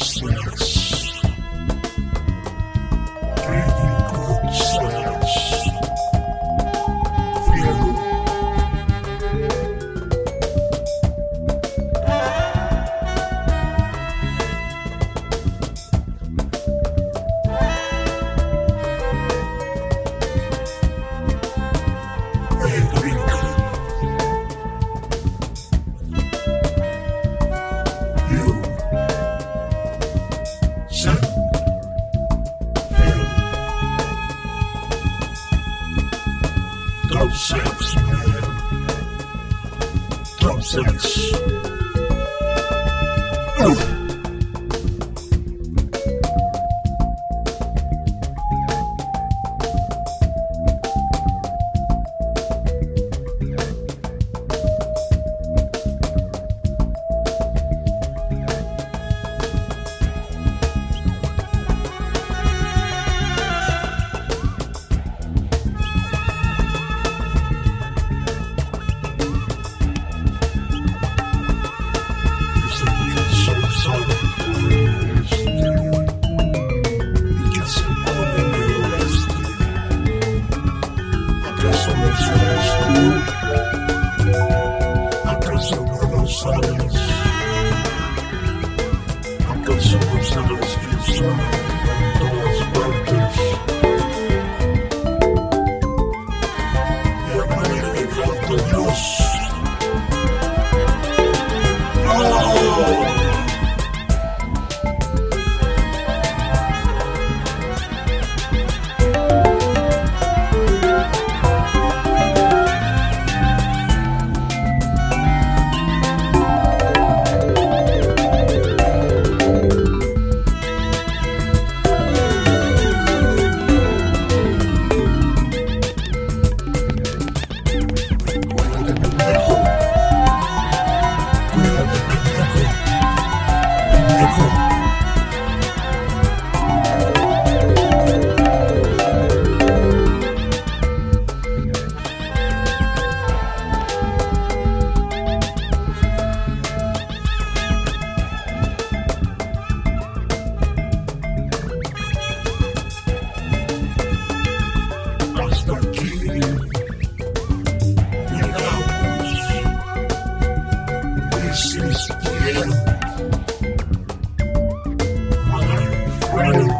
Sleep. six, man. Top six. Ooh. sabes eres tú? ¿Acaso no lo sabes? ¿Acaso no sabes quién soy? Christmas. Yeah.